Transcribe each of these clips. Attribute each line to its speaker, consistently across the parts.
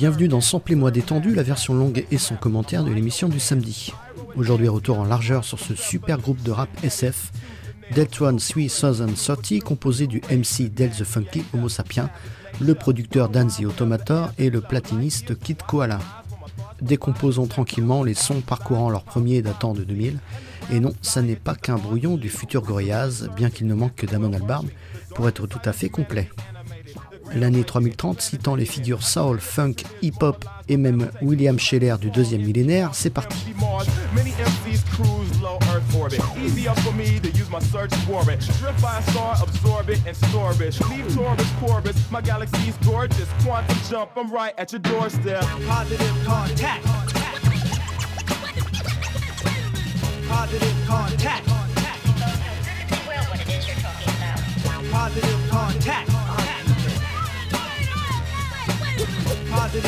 Speaker 1: Bienvenue
Speaker 2: dans Samplez-moi détendu, la version longue et son commentaire de l'émission du samedi. Aujourd'hui, retour en largeur sur ce super groupe de rap SF, Deltron 3030, composé du MC Del the Funky Homo Sapien, le producteur Danzy Automator et le platiniste Kid Koala. Décomposons tranquillement les sons parcourant leur premier datant de 2000. Et non, ça n'est pas qu'un brouillon du futur Gorillaz, bien qu'il ne manque que Damon Albarn pour être tout à fait complet l'année 3030 citant les figures soul, funk, hip-hop et même William Scheller du deuxième millénaire, c'est parti.
Speaker 1: Positive contact.
Speaker 3: positive contact.
Speaker 4: Even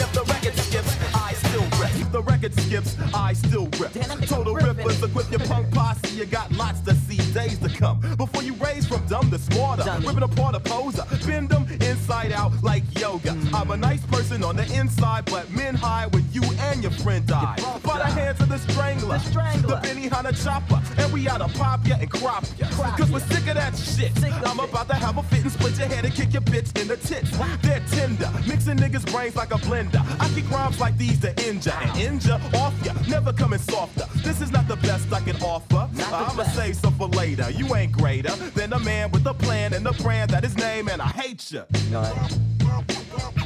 Speaker 1: if the record skips, I still rip. If the record skips, I still rip. Total rippers, equip your punk posse. You got lots to see, days to come. Before you raise from dumb to smarter, ripping apart a poser, bend inside out like yoga. I'm a nice person on the inside, but men hide when you and your friend die. By the hands of the strangler, the, strangler. the Benihana chopper, and we oughta pop ya and crop ya. Cause we're sick of that shit. I'm about to have a fit and split your head and kick your bitch in the tits. They're tender, mixing niggas' brains like a blender. I kick rhymes like these to injure and injure off ya, never coming softer. This is not the best I can offer. I'ma save some for later. You ain't greater than a man with a plan and a brand that is name, and I hate ya.
Speaker 4: galera.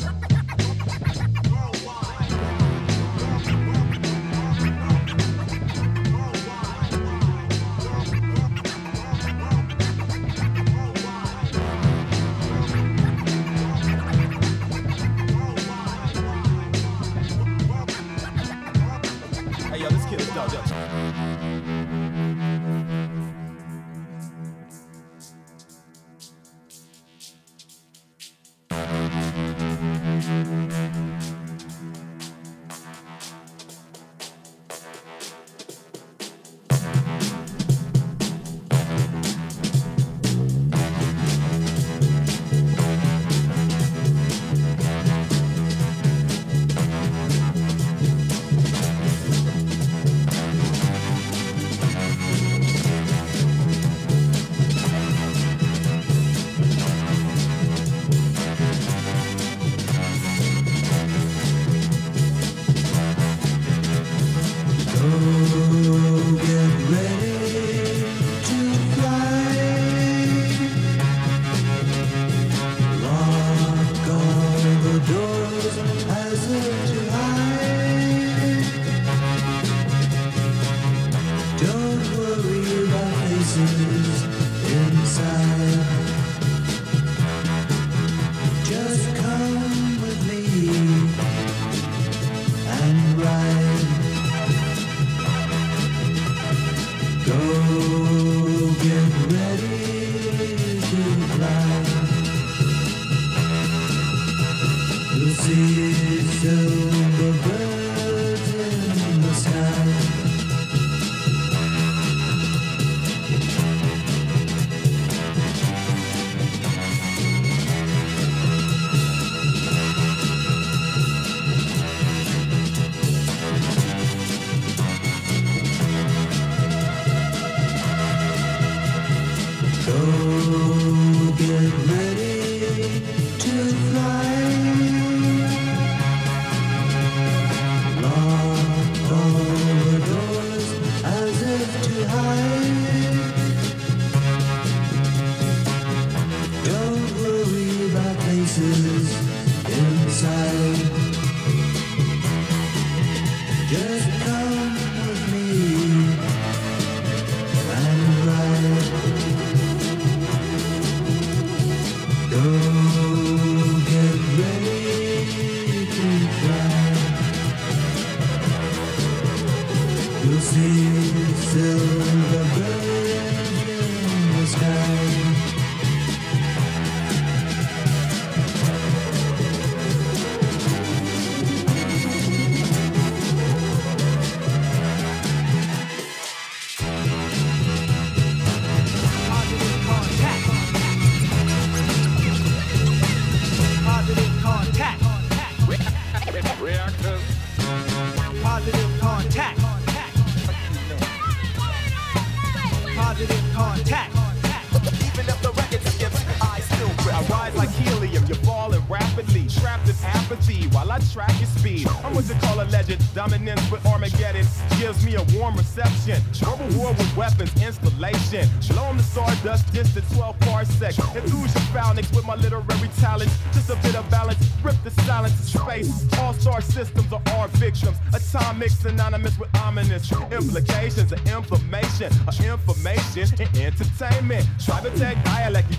Speaker 1: applications of information, of information and entertainment. Try to dialect, you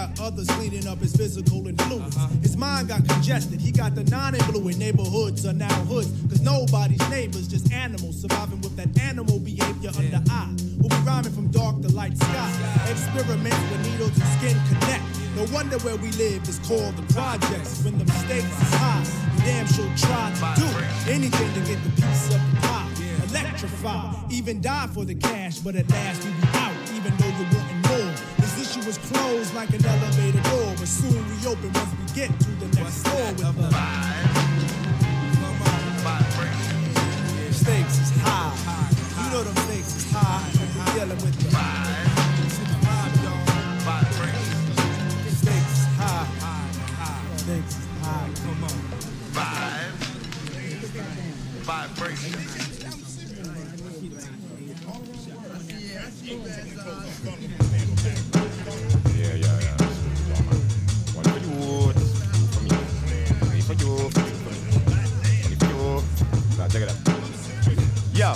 Speaker 5: got others cleaning up his physical influence. Uh-huh. His mind got congested. He got the non-influent neighborhoods are now hoods. Cause nobody's neighbors, just animals surviving with that animal behavior under eye. We'll be rhyming from dark to light sky. Experiments where needles and skin connect. No wonder where we live is called the projects. When the stakes is high, you damn sure try to do anything to get the piece of the pie. Electrify, even die for the cash, but at last we be out was closed like an elevator door, but soon reopen once we get to the next floor with the
Speaker 6: vibe.
Speaker 5: Stakes is high. high. You know the stakes is high. high. You're dealing with the
Speaker 6: vibe.
Speaker 5: Stakes high. high. Stakes is high. Come on.
Speaker 6: Vibe. Vibration. Yeah, I see that.
Speaker 1: out, check it out. Yo,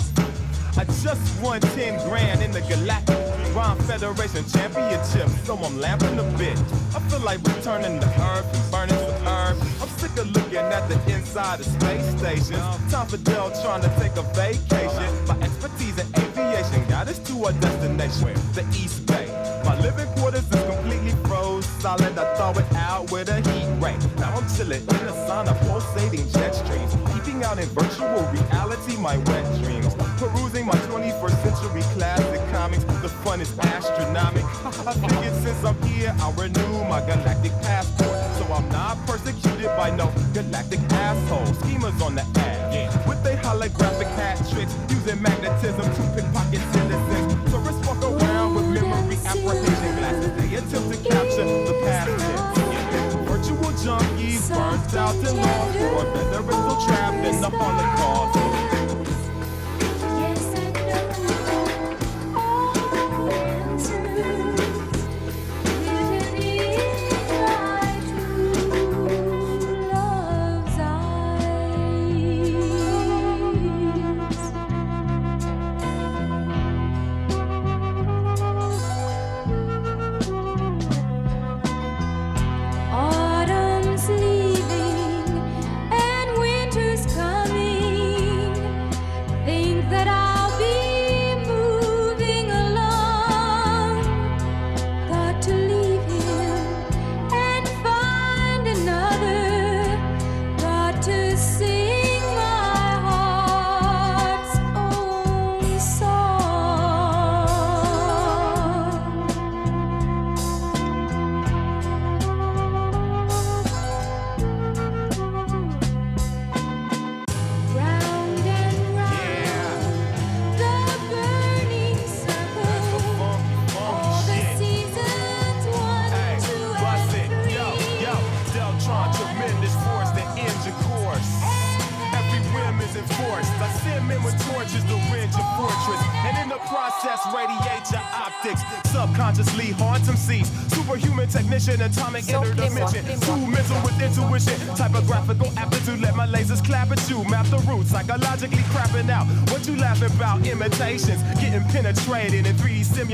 Speaker 1: I just won 10 grand in the Galactic Rhyme Federation Championship, so I'm lamping a bit. I feel like returning to herb and burning some herb. I'm sick of looking at the inside of space stations. Time for Dell trying to take a vacation. My expertise in aviation got us to our destination, the East Bay. My living quarters is completely frozen solid, I thaw it out with a heat ray. Now I'm chilling in the sauna, pulsating jet streams. peeping out in virtual reality my wet dreams. Perusing my 21st century classic comics, the fun is astronomical. I figured since I'm here, I'll renew my galactic passport. So I'm not persecuted by no galactic asshole. Schemers on the ass, yeah. with their holographic hat tricks, using magnetism to pickpocket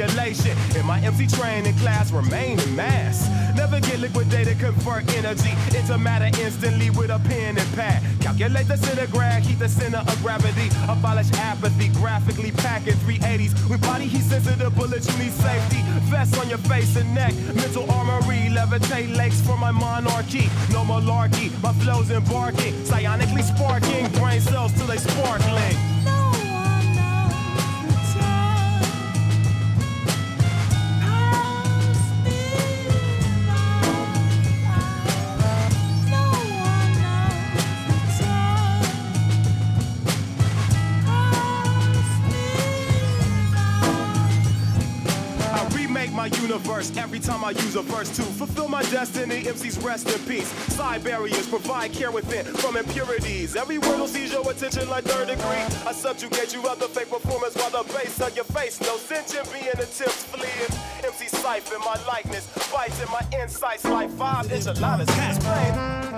Speaker 1: in 3D simulation. In my MC training class, remain in mass. Never get liquidated, convert energy into matter instantly with a pen and pad. Calculate the centigrade, heat the center of gravity. Abolish apathy, graphically packing 380s. With body heat sensitive bullets, you need safety. Vest on your face and neck. Mental armory, levitate lakes for my monarchy. No malarkey, my flow's embarking. Psionically sparking, brain cells till they sparkling. Universe every time I use a verse to fulfill my destiny. MCs rest in peace. Side barriers provide care within from impurities. Every word will seize your attention like third degree. I subjugate you other fake performance while the base of your face. No sentient being attempts fleeing. MC siphon my likeness, bites in my insights like five enchiladas.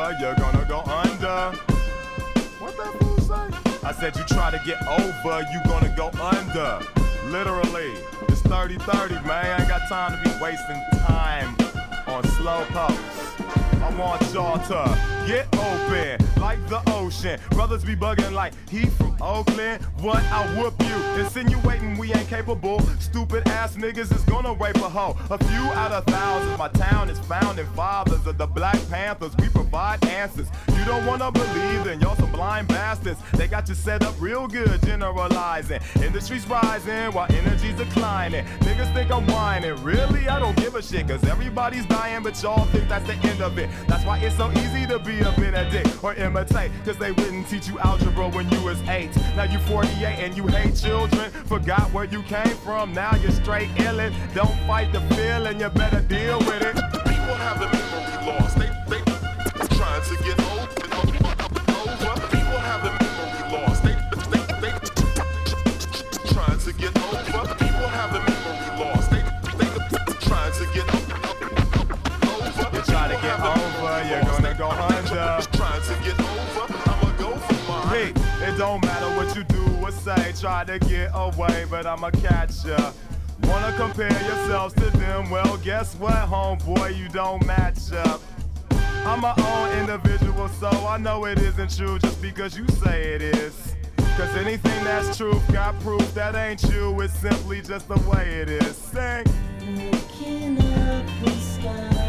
Speaker 1: Explain. you're gonna go under. What that fool say? I said you try to get over, you gonna go under. Literally, it's 30-30, man. I ain't got time to be wasting time on slow posts. I want y'all to get open like the ocean. Brothers be bugging like he from Oakland. What? I whoop you. Insinuating we ain't capable. Stupid ass niggas is gonna rape a hoe. A few out of thousands. My town is founding fathers of the Black Panthers. We provide answers. You don't wanna believe, then y'all some blind bastards. They got you set up real good, generalizing. Industry's rising while energy's declining. Niggas think I'm whining. Really? I don't give a shit, cause everybody's dying, but y'all think that's the end of it. That's why it's so easy to be a Benedict or imitate. Cause they wouldn't teach you algebra when you was eight. Now you 48 and you hate children. Forgot where you came from, now you're straight illin'. Don't fight the feeling, you better deal with it.
Speaker 6: People have the memory lost. They, they trying to get over. People have the memory lost. They, they, they trying to get over. People have the memory lost. They, they trying to get over. You try to get over, you're gonna go under. Trying to get over.
Speaker 1: Don't matter what you do or say. Try to get away, but I'ma catch ya. Wanna compare yourselves to them? Well, guess what, homeboy? You don't match up. I'm my own individual, so I know it isn't true just because you say it is. Cause anything that's true got proof that ain't you, it's simply just the way it is. Sing.
Speaker 7: Looking up, the sky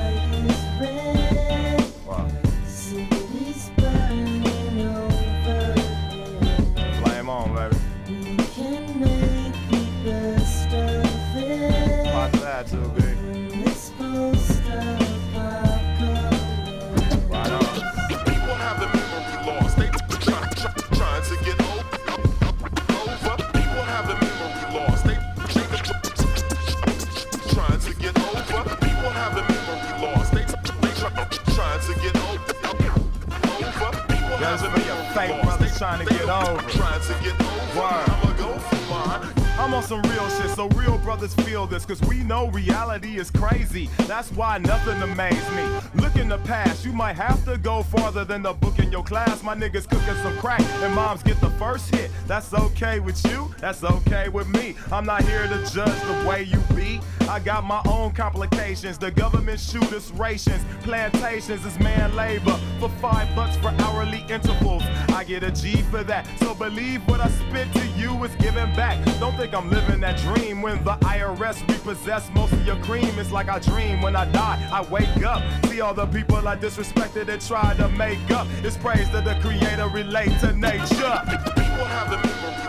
Speaker 1: Why nothing amazed me. Look in the past, you might have to go farther than the book in your class. My niggas cooking some crack, and moms get the first hit. That's okay with you, that's okay with me. I'm not here to judge the way you be. I got my own complications. The government shoot us rations. Plantations is man labor for five bucks for hourly intervals. I get a G for that. Believe what I spit to you is giving back. Don't think I'm living that dream when the IRS repossess most of your cream. It's like I dream when I die. I wake up, see all the people I disrespected and tried to make up. It's praise that the creator relate to nature.
Speaker 6: People have the memory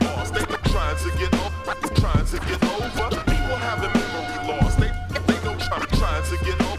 Speaker 6: lost. They trying to get over, trying to get over. People have the memory lost. They they go try, trying to get over.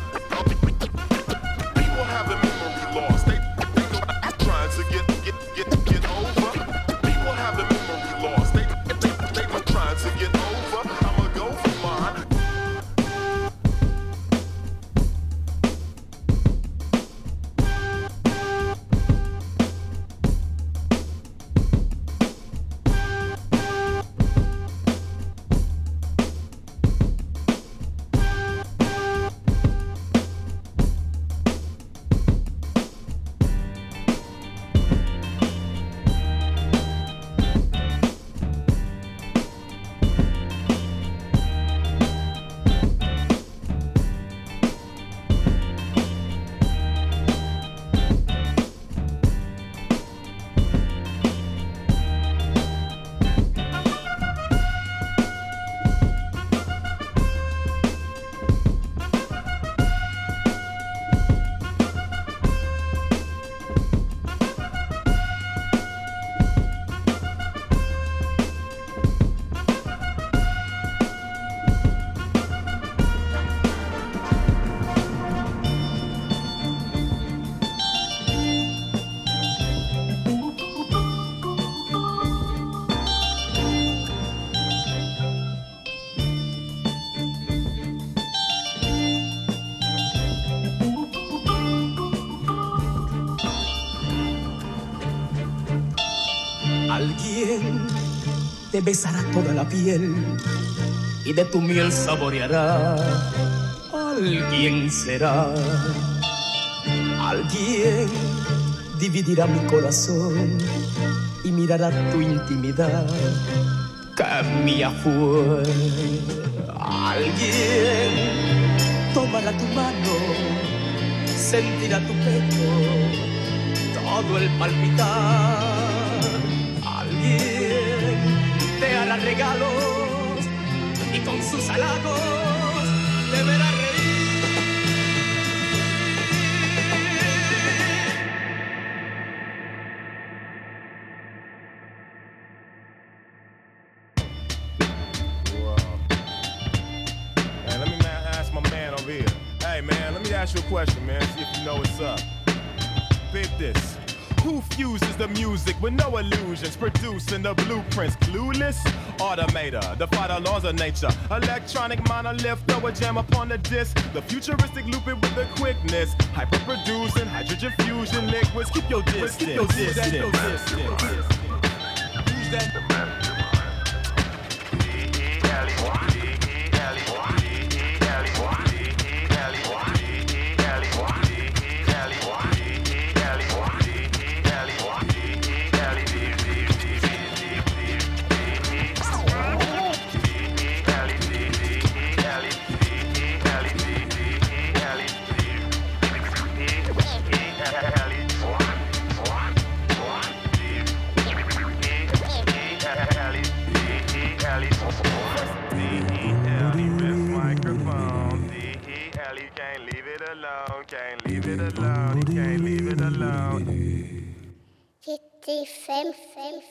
Speaker 8: Te besará toda la piel y de tu miel saboreará. Alguien será. Alguien dividirá mi corazón y mirará tu intimidad que fue. Alguien tomará tu mano, sentirá tu pecho todo el palpitar. Regalos y con sus halagos
Speaker 1: Who fuses the music with no illusions, producing the blueprints? Clueless? Automator, defy the laws of nature. Electronic monolith, throw a jam upon the disc. The futuristic loop it with the quickness. Hyper producing, hydrogen fusion liquids. Keep your distance. Keep your distance.
Speaker 5: microphone.
Speaker 1: Can't leave it alone. You can't leave it alone.
Speaker 9: 55, 5,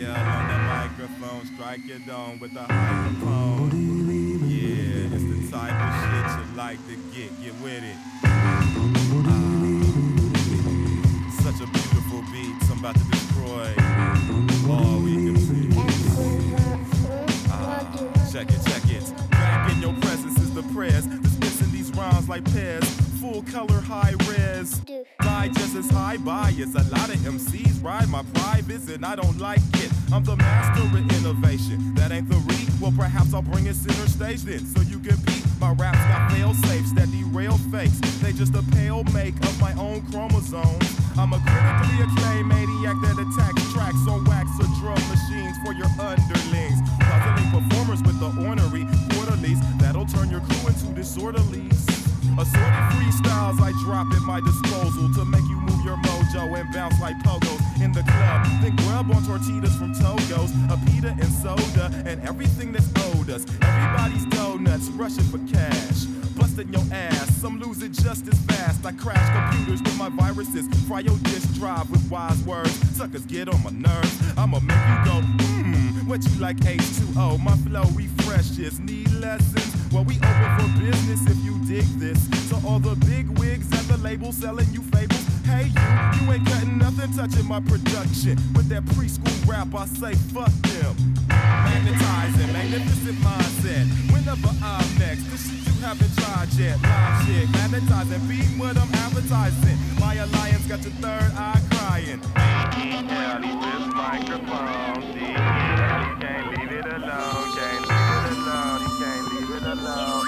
Speaker 1: Yeah, on the microphone, strike your dome with the microphone. Yeah, it's the type of shit you like to get. Get with it. Such a beautiful beat. I'm about to destroy all we can see.
Speaker 9: Ah, check it, check it.
Speaker 1: The prayers. Dismissing these rhymes like Pez. Full color, high res. Just as high bias. A lot of MCs ride my privates and I don't like it. I'm the master of innovation. That ain't the read. Well, perhaps I'll bring it center stage then so you can beat. My raps got fail safes that derail fakes. They just a pale make of my own chromosomes. I'm a critically acclaimed maniac that attacks tracks on wax or drum machines for your underlings. Performers with the ornery quarterlies that'll turn your crew into disorderlies. Assorted freestyles I drop at my disposal to make you move your mojo and bounce like pogos in the club. Then grub on tortillas from Togo's, a pita and soda, and everything that's owed us. Everybody's donuts rushing for cash. Busting your ass, some lose it just as fast. I crash computers with my viruses, fry your disk drive with wise words. Suckers get on my nerves. I'ma make you go, hmm, what you like H2O? My flow refreshes, need lessons. Well, we open for business if you dig this. So all the big wigs at the label selling you fables. Hey, you, you ain't cutting nothing touching my production. With that preschool rap, I say fuck them. Magnetizing, magnificent mindset. Whenever I'm next, the shit you haven't tried yet. Live magnetizing, beat what I'm advertising. My alliance got your third eye crying. Microphone, see, can't leave it alone, can't leave it alone, can't leave it alone.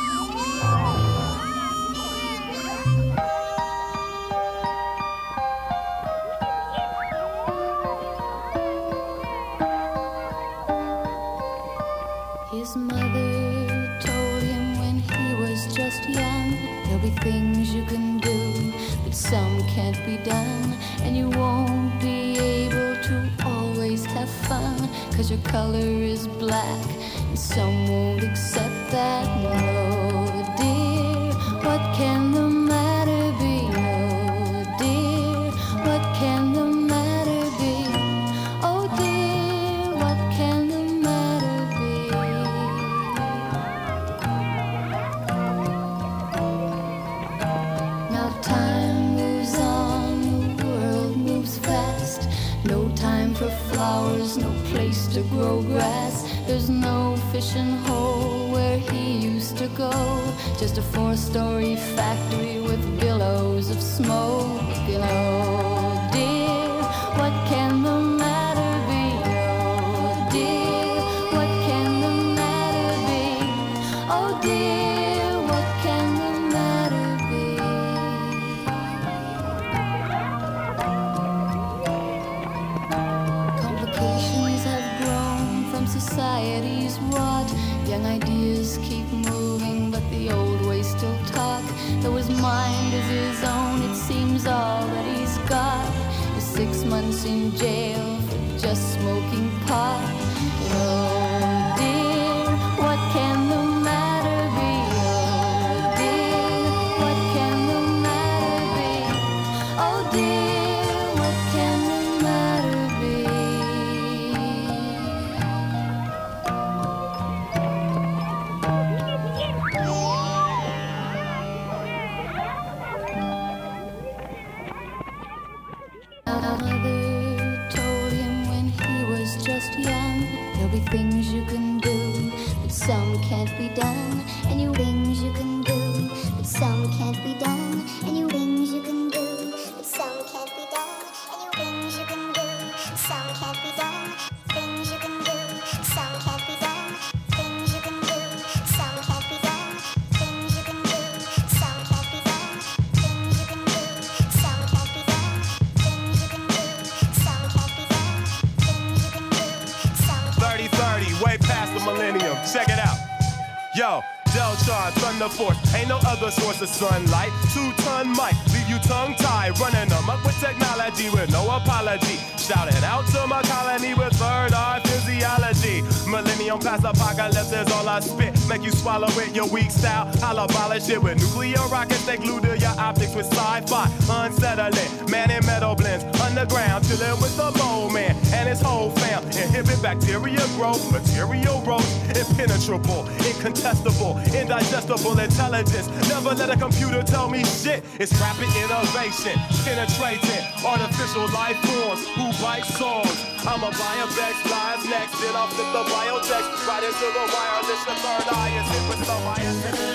Speaker 10: His mother told him when he was just young, there'll be things you can do, but some can't be done, and you won't be have fun, cause your color is black, and some won't accept that. No, Just a four
Speaker 1: Deltron, Thunder Force, ain't no other source of sunlight. Two ton mic, leave you tongue tied, running up with technology with no apology. Shouting out to my colony with third eye physiology. Millennium past apocalypse is all I spit. Make you swallow it, your weak style. I'll abolish it with nuclear rockets. They glue to your optics with sci-fi. Unsettling, man in metal blends. Underground, chilling with the mole man and his whole fam. Inhibit bacteria growth, material growth. Impenetrable, incontestable, indigestible intelligence. Never let a computer tell me shit. It's rapid innovation, penetrating artificial life forms. Who bite songs? I'm a biobex, lies next. Then I'll flip the biotext right into the wireless. The third eye is hit with the.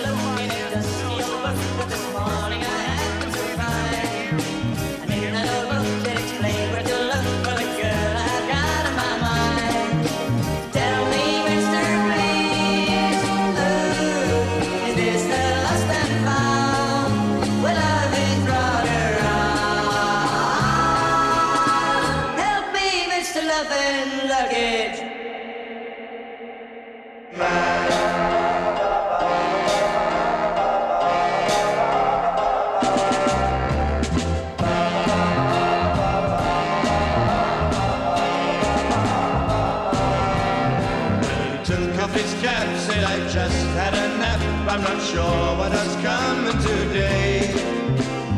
Speaker 8: I'm not sure what has come today.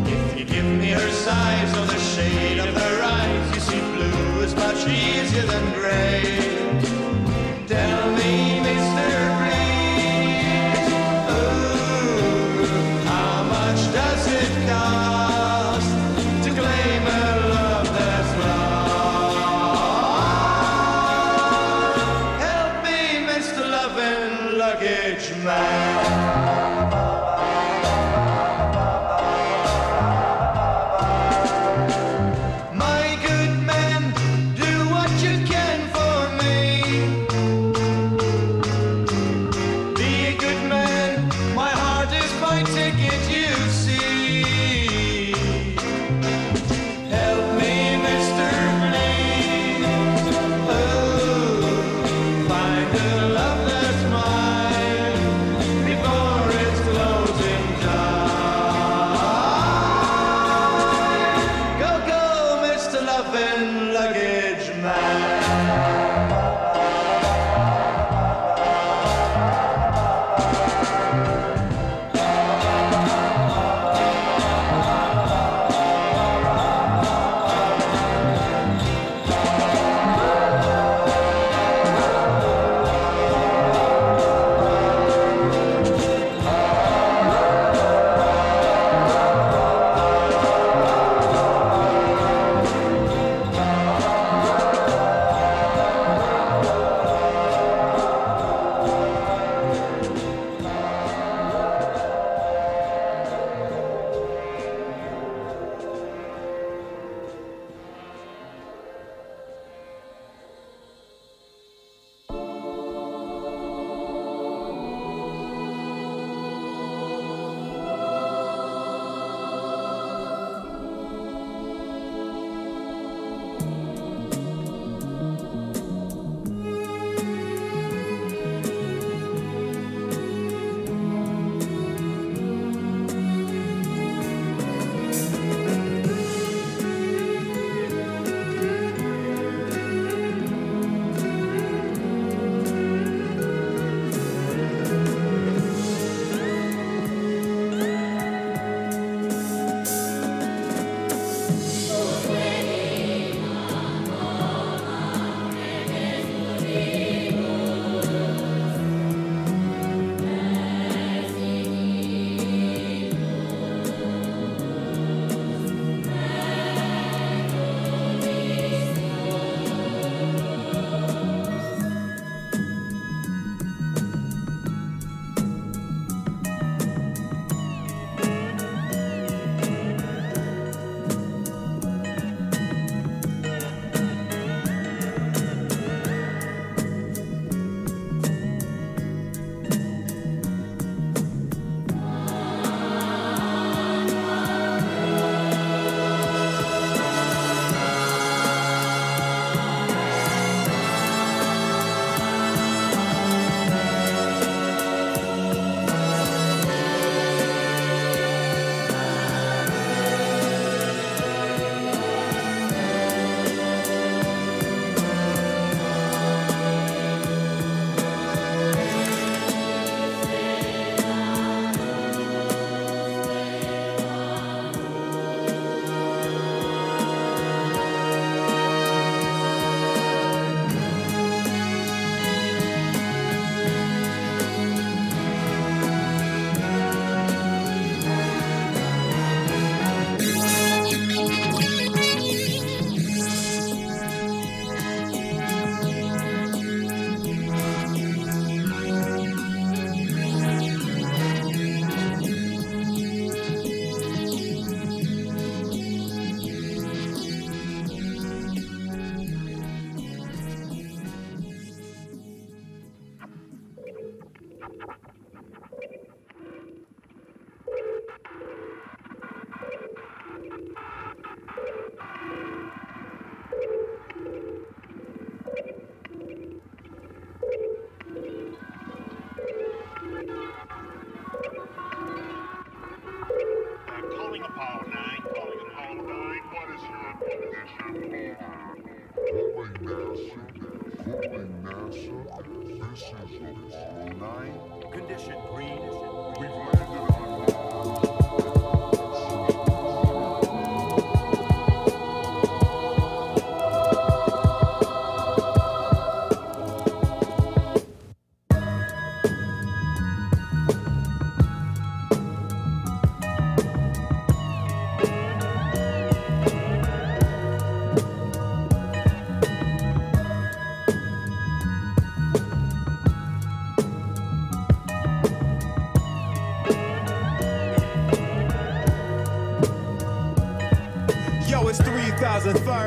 Speaker 8: If you give me her size or the shade of her eyes, you see blue is much easier than gray.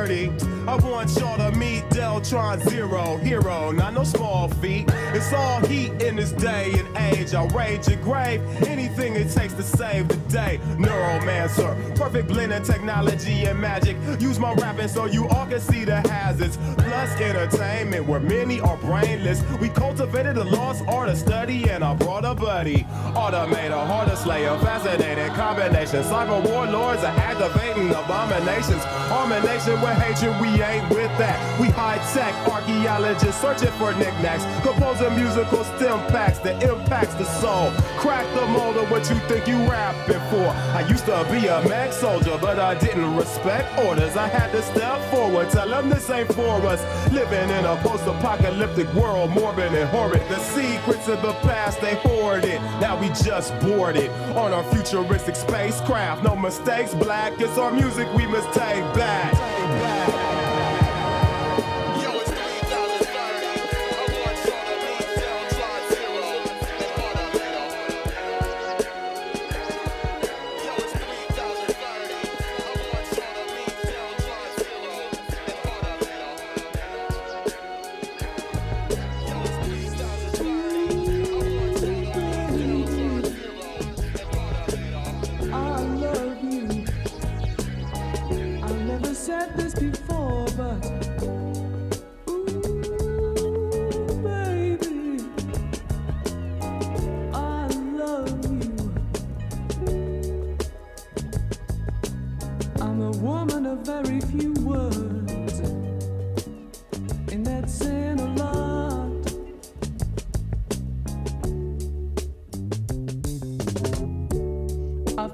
Speaker 1: 3030. I want y'all to meet Deltron Zero, hero, not no small feat. It's all heat in this day and age. I'll rage your grave, anything it takes to save the day. Neuromancer, perfect blend of technology and magic. Use my rapping so you all can see the hazards. Plus entertainment, where many are brainless. We cultivated a lost art of study, and I brought a buddy. Automator, harder slayer, fascinating combination. Cyber warlords are activating abominations. Harmonation with hatred, we ain't with that. We high tech archaeologists searching for knickknacks. Composing musical stem packs that impacts the soul. Crack the mold of what you think you rapping for. I used to be a mech soldier, but I didn't respect orders. I had to step forward, tell them this ain't for us. Living in a post apocalyptic world, morbid and horrid. The secrets of the past, they hoarded. Now we just boarded on our futuristic spacecraft. No mistakes, black. It's our music we must take back. Yo,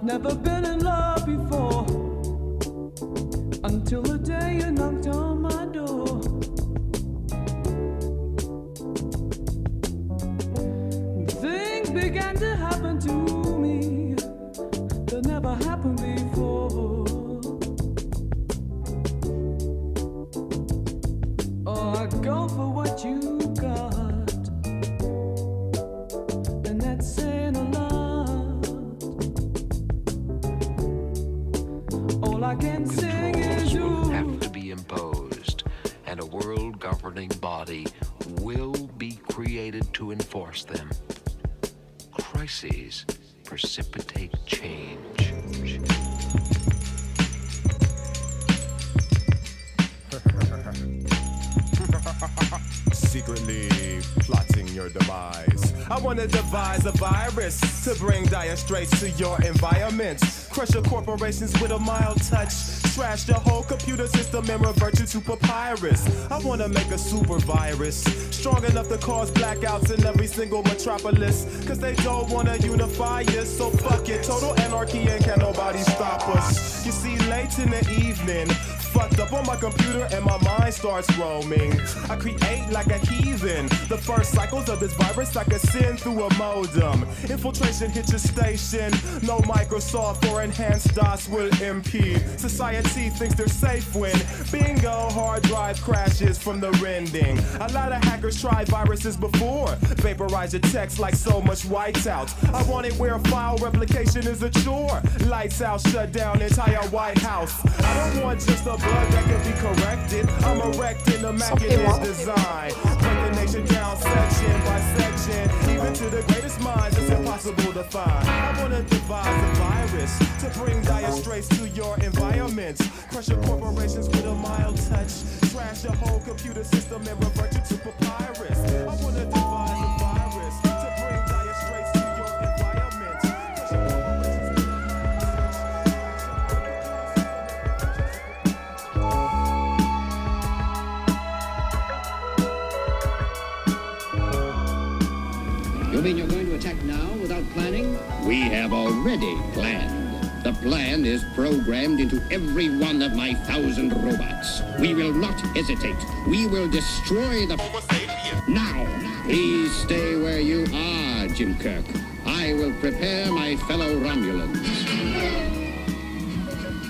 Speaker 11: I've never been in love before until the day you knocked on my door. Things began to happen to me that never happened
Speaker 12: governing body will be created to enforce them. Crises precipitate change.
Speaker 1: secretly plotting your demise. I wanna devise a virus to bring dire straits to your environment. Crush your corporations with a mild touch. Trash your whole computer system and revert you to papyrus. I wanna make a super virus strong enough to cause blackouts in every single metropolis. Cause they don't wanna unify us, so fuck it. Total anarchy and can nobody stop us. You see, late in the evening, up on my computer and my mind starts roaming. I create like a heathen. The first cycles of this virus I can send through a modem. Infiltration hit your station. No Microsoft or enhanced DOS will impede. Society thinks they're safe when bingo hard drive crashes from the rending. A lot of hackers tried viruses before. Vaporize your text like so much whiteout. I want it where file replication is a chore. Lights out, shut down entire White House. I don't want just a bug that can be corrected. I'm erecting immaculate design. Break the nation down section by section. Even to the greatest minds, it's impossible to find. I wanna devise a virus to bring dire straits to your environment. Crush your corporations with a mild touch. Trash your whole computer system and revert you to papyrus. I wanna devise
Speaker 13: You mean you're going
Speaker 14: to attack now
Speaker 13: without planning? We have already planned. The plan is programmed into every one of my thousand robots. We will not hesitate. We will destroy the... Now, please stay where you are, Jim Kirk. I will prepare my fellow Romulans.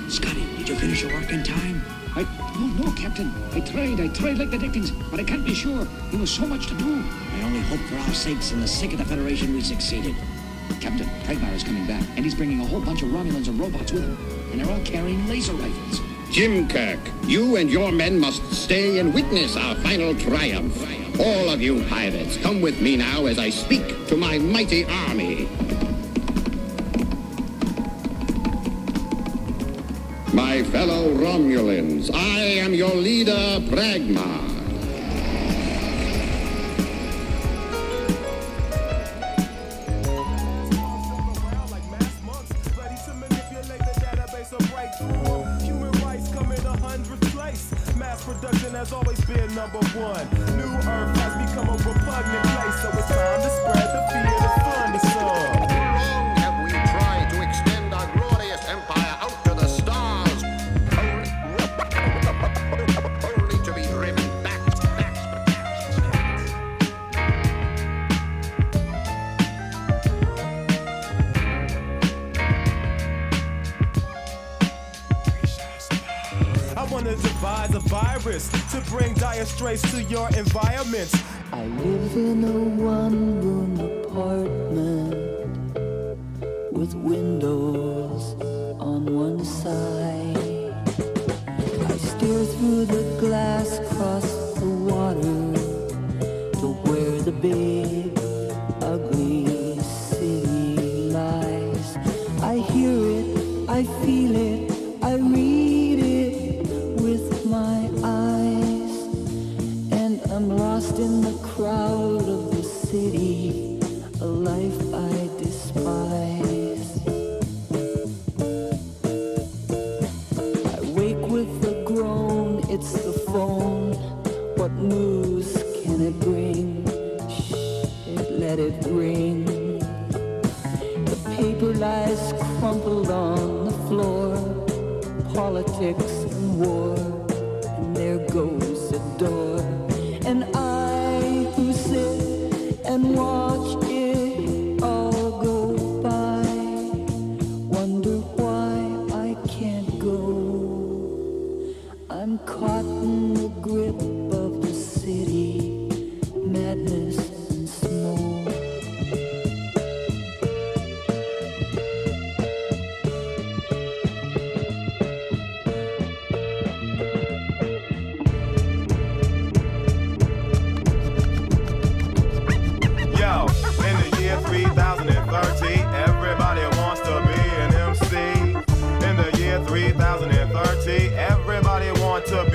Speaker 14: Scotty, did you finish your work in time? I, no, no, Captain. I tried, I tried like the Dickens, but I can't be sure. There was so much to do. I only hope for our sakes and the sake of the Federation we succeeded. Captain, Pragmar is coming back, and he's bringing a whole bunch of Romulans and robots with him. And they're all carrying laser rifles.
Speaker 13: Jim Kirk, you and your men must stay and witness our final triumph. All of you pirates, come with me now as I speak to my mighty army. My fellow Romulans, I am your leader, Pragma.
Speaker 1: Production has always been number one. New Earth has become a repugnant place, so it's time to spread the fear of fun bring to your environments.
Speaker 10: I live in a one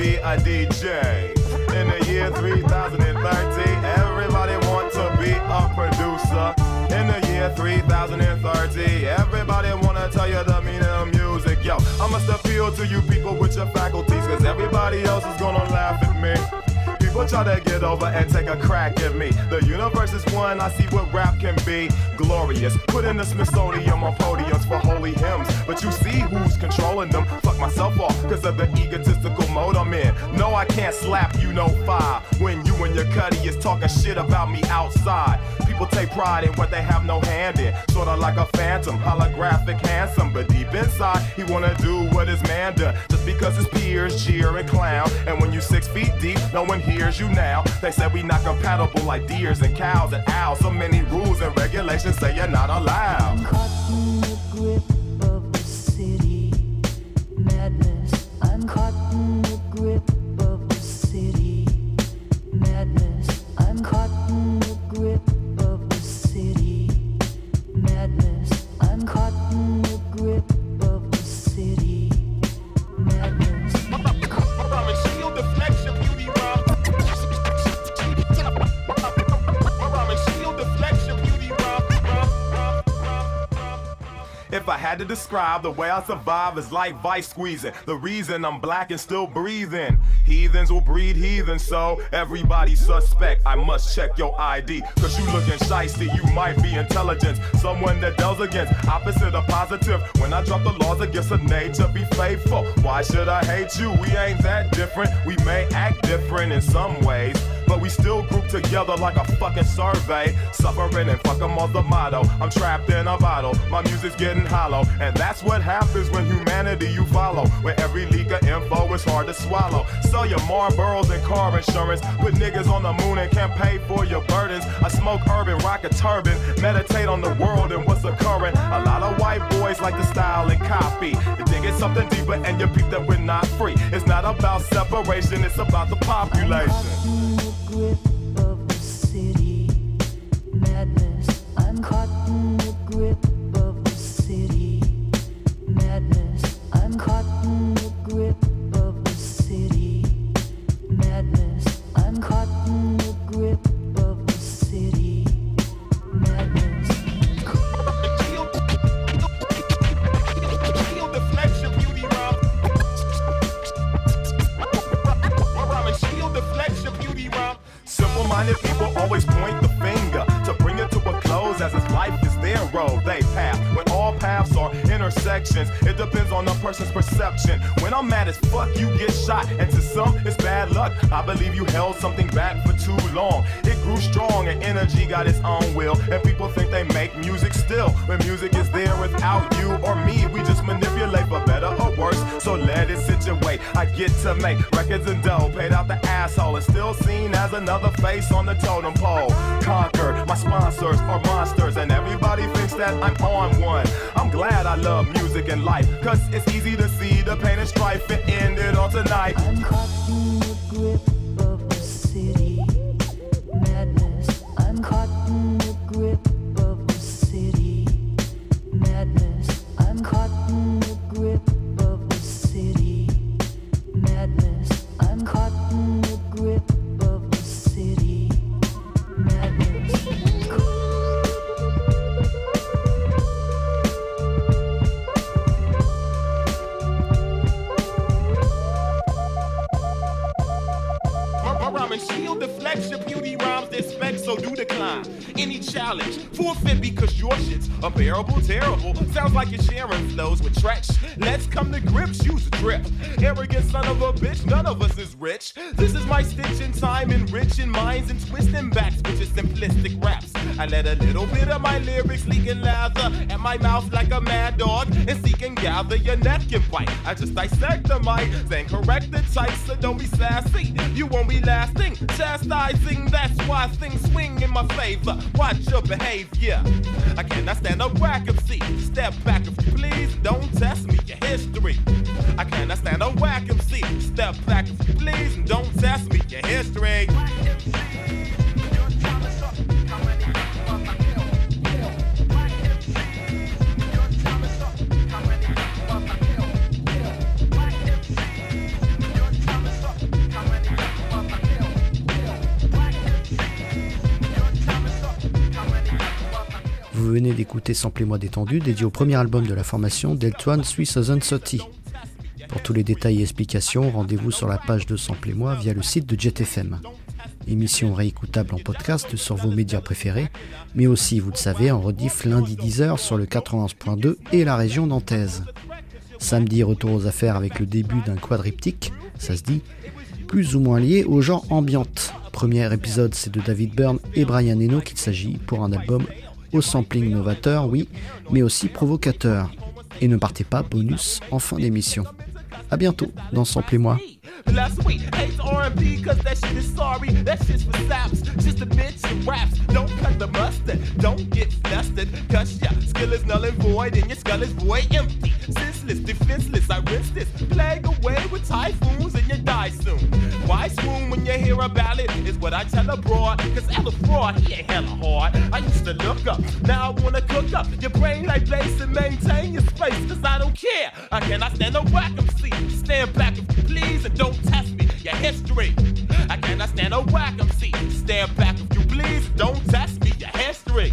Speaker 1: be a DJ. In the year 3030, everybody wants to be a producer. In the year 3030, everybody wanna tell you the meaning of music. Yo, I must appeal to you people with your faculties, cause everybody else is gonna laugh at me. People try to get over and take a crack at me. The universe is one, I see what rap can be. Glorious. Put in the Smithsonian on podiums for holy hymns. But you see who's controlling them. Fuck myself off because of the egotistical mode I'm in. No, I can't slap you no fire when you and your cuddy is talking shit about me outside. People take pride in what they have no hand in. Sorta like a phantom, holographic, handsome. But deep inside, he wanna do what his man done. Just because his peers cheer and clown. And when you six feet deep, no one hears you now. They said we not compatible like deers and cows and owls. So many rules and regulations say you're not
Speaker 10: allowed.
Speaker 1: To describe the way I survive is like vice squeezing. The reason I'm black and still breathing. Heathens will breed heathens, so everybody suspect. I must check your ID, cause you looking shisty. You might be intelligent, someone that deals against opposite of positive. When I drop the laws against a nature, be faithful. Why should I hate you? We ain't that different. We may act different in some ways but we still group together like a fucking survey. Suffering and fuck them the motto. I'm trapped in a bottle, my music's getting hollow. And that's what happens when humanity you follow. Where every leak of info is hard to swallow. Sell your Marlboros and car insurance. Put niggas on the moon and can't pay for your burdens. I smoke urban, rock a turban. Meditate on the world and what's occurring. A lot of white boys like the style and copy. You dig it something deeper and you peep that we're not free. It's not about separation, it's about the population
Speaker 10: grip of the city. Madness, I'm caught
Speaker 1: intersections, it depends on a person's perception. When I'm mad as fuck, you get shot, and to some it's bad luck. I believe you held something back for too long. It grew strong and energy got its own will, and people think they make music still. When music is there without you or me, we just manipulate for better or worse. So let it situate. I get to make records and dough, paid out the asshole, and still seen as another face on the totem pole. Conquered, my sponsors are monsters, and everybody thinks that I'm on one. I'm glad I love music and life, cause it's easy to see the pain and strife it all tonight.
Speaker 10: I'm caught in the grip
Speaker 1: let a little bit of my lyrics leak in lather at my mouth like a mad dog and seek and gather your neck and bite. I just dissect the mic, then correct the type, so don't be sassy. You won't be lasting, chastising. That's why things swing in my favor. Watch your behavior. I cannot stand a whack MC. Step back
Speaker 2: venez d'écouter Samplez-moi détendu, dédié au premier album de la formation Deltuan 3030. Pour tous les détails et explications, rendez-vous sur la page de Samplez-moi via le site de JetFM. Émission réécoutable en podcast sur vos médias préférés, mais aussi, vous le savez, en rediff lundi 10h sur le 91.2 et la région nantaise. Samedi, retour aux affaires avec le début d'un quadriptyque, ça se dit, plus ou moins lié au genre ambiante. Premier épisode, c'est de David Byrne et Brian Eno qu'il s'agit pour un album au sampling novateur, oui, mais aussi provocateur. Et ne partez pas, bonus en fin d'émission. A bientôt dans Samplez-moi.
Speaker 1: Last week, hates R&B cause that shit is sorry. That shit's for saps, just a bitch and raps. Don't cut the mustard, don't get flustered. Cause your skill is null and void and your skull is void empty. Senseless, defenseless, I risk this. Plague away with typhoons and you die soon. Why swoon when you hear a ballad is what I tell a broad. Cause Ella fraud, he ain't hella hard. I used to look up, now I wanna cook up. Your brain like base and maintain your space. Cause I don't care. I cannot stand a whack MC. Stand back if you please and don't test me. Your history. I cannot stand a whack MC. Stand back if you please. Don't test me. Your history.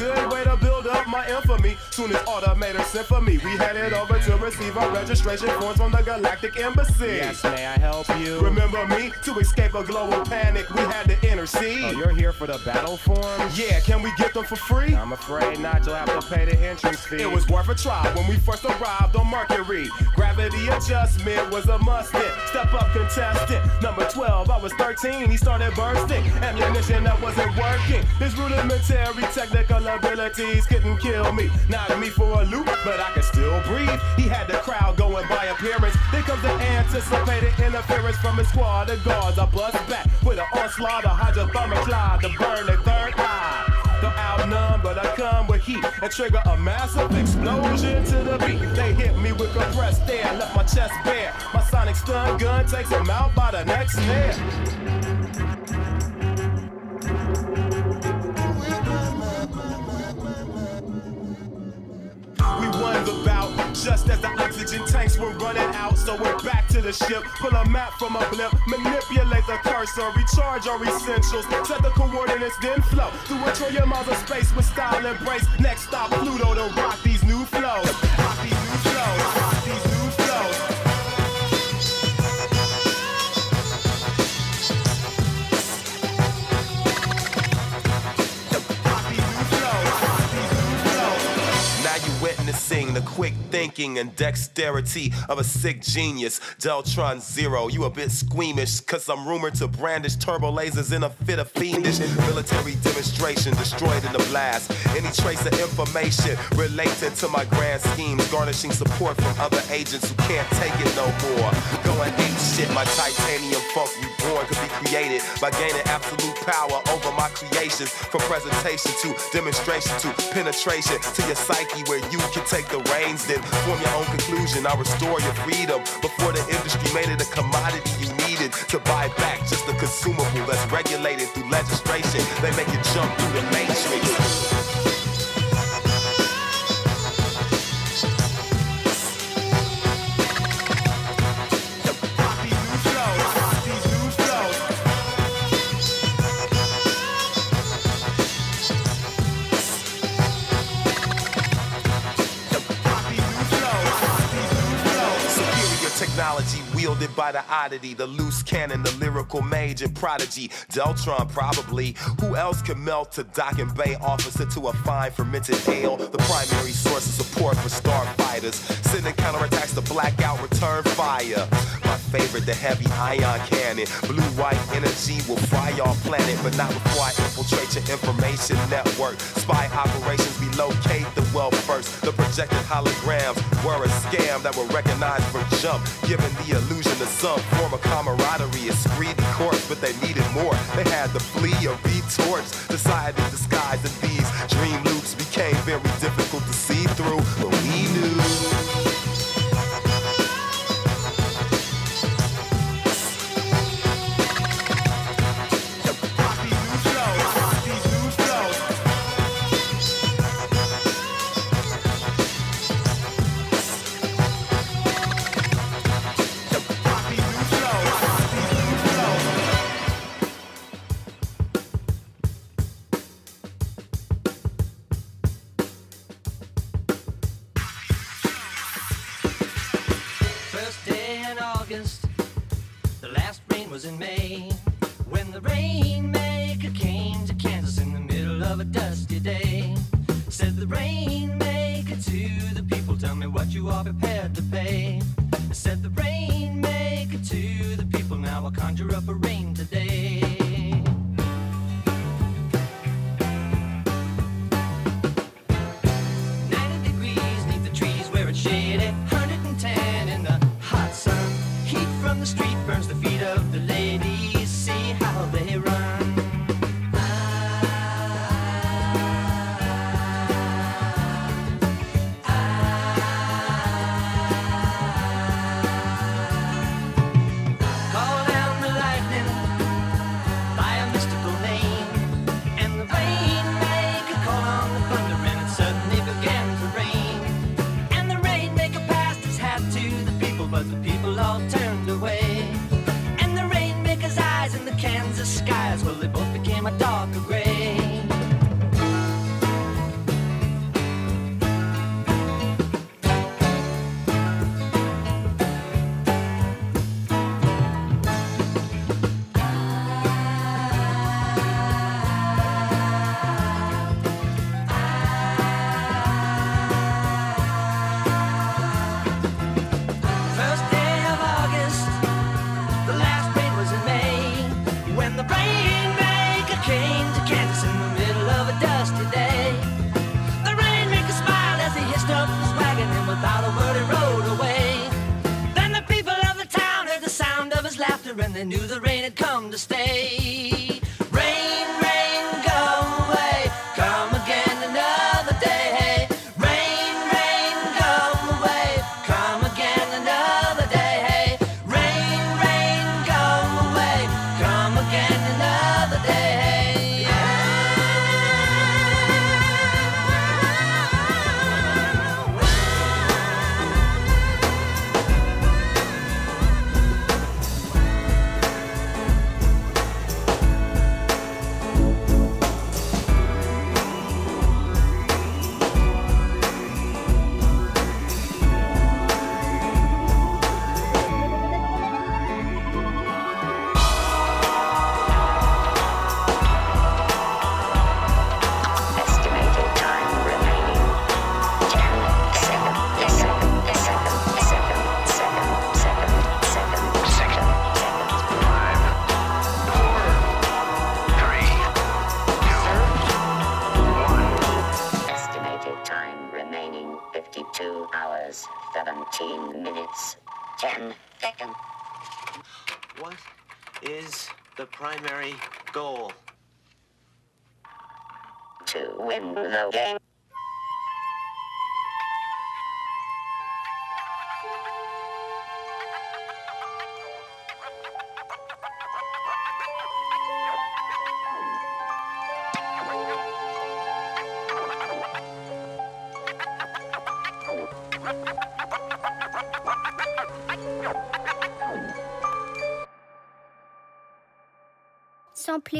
Speaker 1: Good way to Soon as automator sent for me, we headed over to receive our registration forms from the Galactic Embassy. Yes,
Speaker 15: may I help you?
Speaker 1: Remember me? To escape a global panic, we had to intercede. Oh, you're
Speaker 15: here for the battle forms?
Speaker 1: Yeah, can we get them for free? I'm
Speaker 15: afraid not. You'll have to pay the entrance fee. It was
Speaker 1: worth a try when we first arrived on Mercury. Gravity adjustment was a must hit. Step up contestant. Number 12, I was 13. He started bursting. Ammunition that wasn't working. His rudimentary technical abilities couldn't kill me. Me for a loop, but I could still breathe. He had the crowd going by appearance. Then comes the anticipated interference from his squad of guards. I bust back with an onslaught of hydrothermal cloud to burn the third eye. Don't outnumb, but I come with heat and trigger a massive explosion to the beat. They hit me with compressed air, left my chest bare. My sonic stun gun takes them out by the next snare. We won the bout just as the oxygen tanks were running out. So we're back to the ship. Pull a map from a blimp, manipulate the cursor, recharge our essentials, set the coordinates, then flow through a trillion miles of space with style and grace. Next stop, Pluto to rock these new flows. Rock these new flows.
Speaker 16: The quick thinking and dexterity of a sick genius. Deltron Zero, you a bit squeamish, cause I'm rumored to brandish turbo lasers in a fit of fiendish military demonstration destroyed in the blast. Any trace of information related to my grand schemes, garnishing support from other agents who can't take it no more. Going ape shit, my titanium funk reborn could be created by gaining absolute power over my creations. From presentation to demonstration to penetration to your psyche where you can take the reins, then form your own conclusion. I restore your freedom before the industry made it a commodity you needed to buy back just a consumable that's regulated through legislation. They make you jump through the matrix. By the oddity, the loose cannon, the lyrical mage and prodigy. Deltron, probably. Who else can melt a dock and bay officer to a fine fermented ale? The primary source of support for starfighters. Sending counterattacks to blackout return fire. My favorite, the heavy ion cannon. Blue white energy will fry your planet, but not before I infiltrate your information network. Spy operations, we locate the wealth first. The projected holograms were a scam that were recognized from jump, giving the illusion of some form of camaraderie. A screedy corpse, but they needed more. They had to flee or be torched. Society disguised in these dream loops became very difficult to see through, but we knew.
Speaker 4: Was in May. When the rainmaker came to Kansas in the middle of a dusty day. Said the rainmaker to the people, tell me what you are prepared to pay. and they knew the rain had come to stay.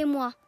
Speaker 9: Suivez-moi.